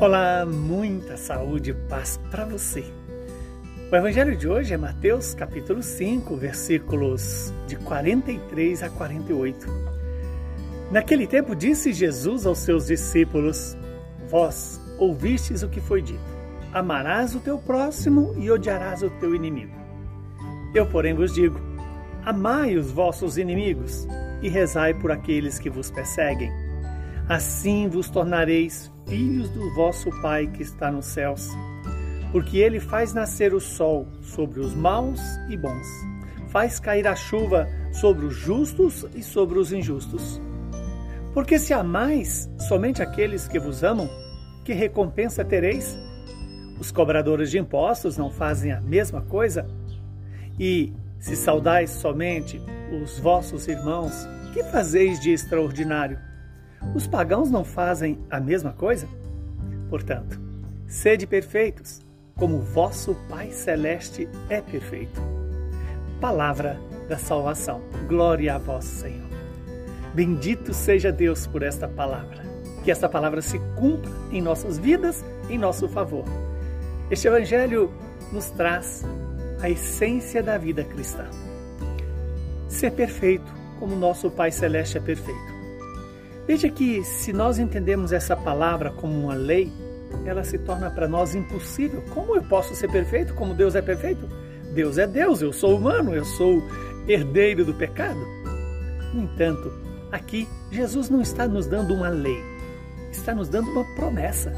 Olá, muita saúde e paz para você. O evangelho de hoje é Mateus capítulo 5, versículos de 43 a 48. Naquele tempo disse Jesus aos seus discípulos: Vós ouvistes o que foi dito: Amarás o teu próximo e odiarás o teu inimigo. Eu, porém, vos digo: Amai os vossos inimigos e rezai por aqueles que vos perseguem. Assim vos tornareis filhos do vosso Pai que está nos céus, porque ele faz nascer o sol sobre os maus e bons, faz cair a chuva sobre os justos e sobre os injustos. Porque se amais somente aqueles que vos amam, que recompensa tereis? Os cobradores de impostos não fazem a mesma coisa? E se saudais somente os vossos irmãos, que fazeis de extraordinário? Os pagãos não fazem a mesma coisa? Portanto, sede perfeitos, como vosso Pai Celeste é perfeito. Palavra da salvação. Glória a vós, Senhor. Bendito seja Deus por esta palavra. Que esta palavra se cumpra em nossas vidas, em nosso favor. Este Evangelho nos traz a essência da vida cristã. Ser perfeito, como nosso Pai Celeste é perfeito. Veja que se nós entendemos essa palavra como uma lei, ela se torna para nós impossível. Como eu posso ser perfeito como Deus é perfeito? Deus é Deus, eu sou humano, eu sou herdeiro do pecado. No entanto, aqui Jesus não está nos dando uma lei, está nos dando uma promessa.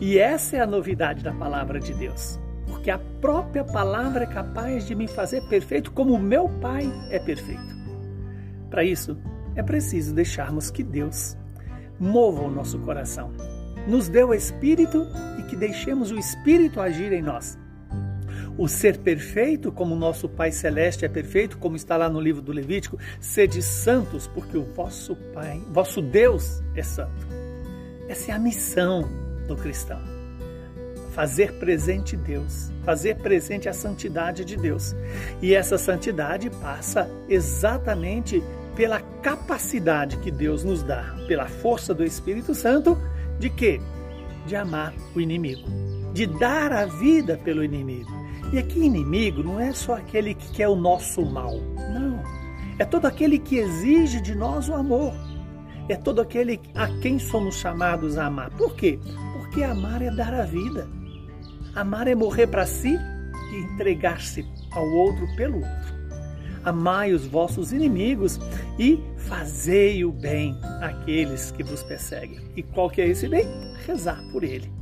E essa é a novidade da palavra de Deus, porque a própria palavra é capaz de me fazer perfeito como o meu Pai é perfeito. Para isso, é preciso deixarmos que Deus mova o nosso coração, nos dê o Espírito e que deixemos o Espírito agir em nós. O ser perfeito, como nosso Pai Celeste é perfeito, como está lá no livro do Levítico, sede santos, porque o vosso Pai, vosso Deus é santo. Essa é a missão do cristão. Fazer presente Deus, fazer presente a santidade de Deus. E essa santidade passa exatamente pela capacidade que Deus nos dá, pela força do Espírito Santo, de quê? De amar o inimigo, de dar a vida pelo inimigo. E aqui inimigo não é só aquele que quer o nosso mal, não. É todo aquele que exige de nós o amor. É todo aquele a quem somos chamados a amar. Por quê? Porque amar é dar a vida. Amar é morrer para si e entregar-se ao outro pelo outro amai os vossos inimigos e fazei o bem àqueles que vos perseguem. E qual que é esse bem? Rezar por ele.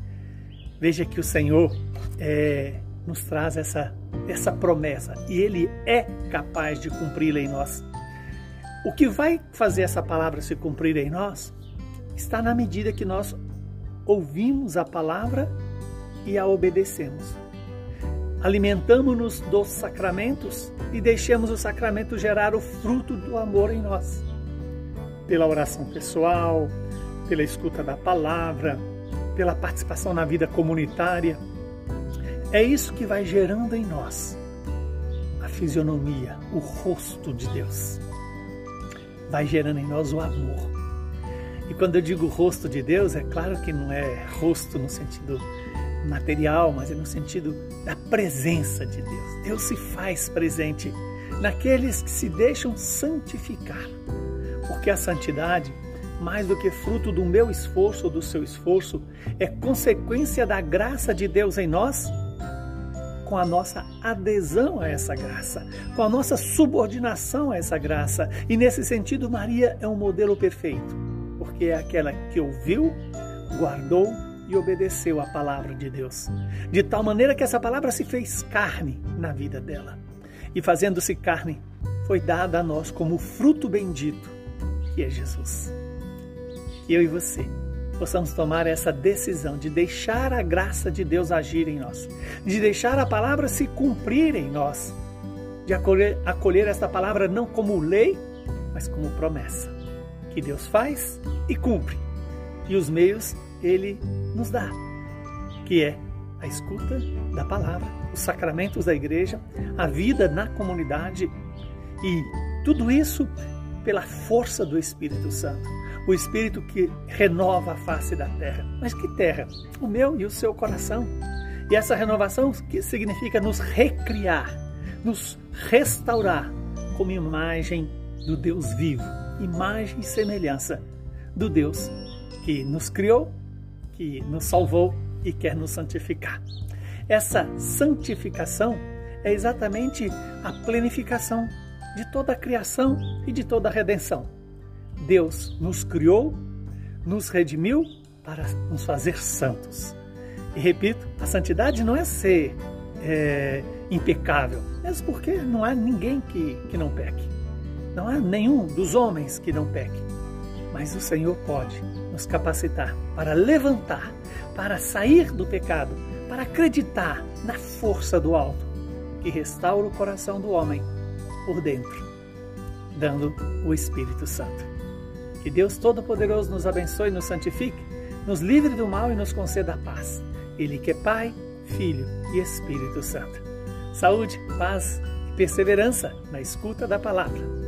Veja que o Senhor é, nos traz essa, essa promessa e Ele é capaz de cumpri-la em nós. O que vai fazer essa palavra se cumprir em nós está na medida que nós ouvimos a palavra e a obedecemos alimentamos-nos dos sacramentos e deixemos o sacramento gerar o fruto do amor em nós. Pela oração pessoal, pela escuta da palavra, pela participação na vida comunitária. É isso que vai gerando em nós a fisionomia, o rosto de Deus. Vai gerando em nós o amor. E quando eu digo rosto de Deus, é claro que não é rosto no sentido material, mas é no sentido da presença de Deus. Deus se faz presente naqueles que se deixam santificar. Porque a santidade, mais do que fruto do meu esforço ou do seu esforço, é consequência da graça de Deus em nós, com a nossa adesão a essa graça, com a nossa subordinação a essa graça. E nesse sentido, Maria é um modelo perfeito, porque é aquela que ouviu, guardou e obedeceu à palavra de Deus, de tal maneira que essa palavra se fez carne na vida dela. E fazendo-se carne, foi dada a nós como fruto bendito, que é Jesus. Eu e você possamos tomar essa decisão de deixar a graça de Deus agir em nós, de deixar a palavra se cumprir em nós, de acolher, acolher esta palavra não como lei, mas como promessa, que Deus faz e cumpre. E os meios ele nos dá, que é a escuta da palavra, os sacramentos da igreja, a vida na comunidade e tudo isso pela força do Espírito Santo. o Espírito que renova a face da terra. Mas que terra? O meu e o seu coração. E essa renovação que significa nos recriar, nos restaurar como imagem do Deus vivo, imagem e semelhança do Deus que nos criou, que nos salvou e quer nos santificar. Essa santificação é exatamente a plenificação de toda a criação e de toda a redenção. Deus nos criou, nos redimiu para nos fazer santos. E repito, a santidade não é ser é, impecável, mesmo porque não há ninguém que, que não peque. Não há nenhum dos homens que não peque. Mas o Senhor pode nos capacitar para levantar, para sair do pecado, para acreditar na força do alto, que restaura o coração do homem por dentro, dando o Espírito Santo. Que Deus Todo-Poderoso nos abençoe nos santifique, nos livre do mal e nos conceda a paz. Ele que é Pai, Filho e Espírito Santo. Saúde, paz e perseverança na escuta da palavra.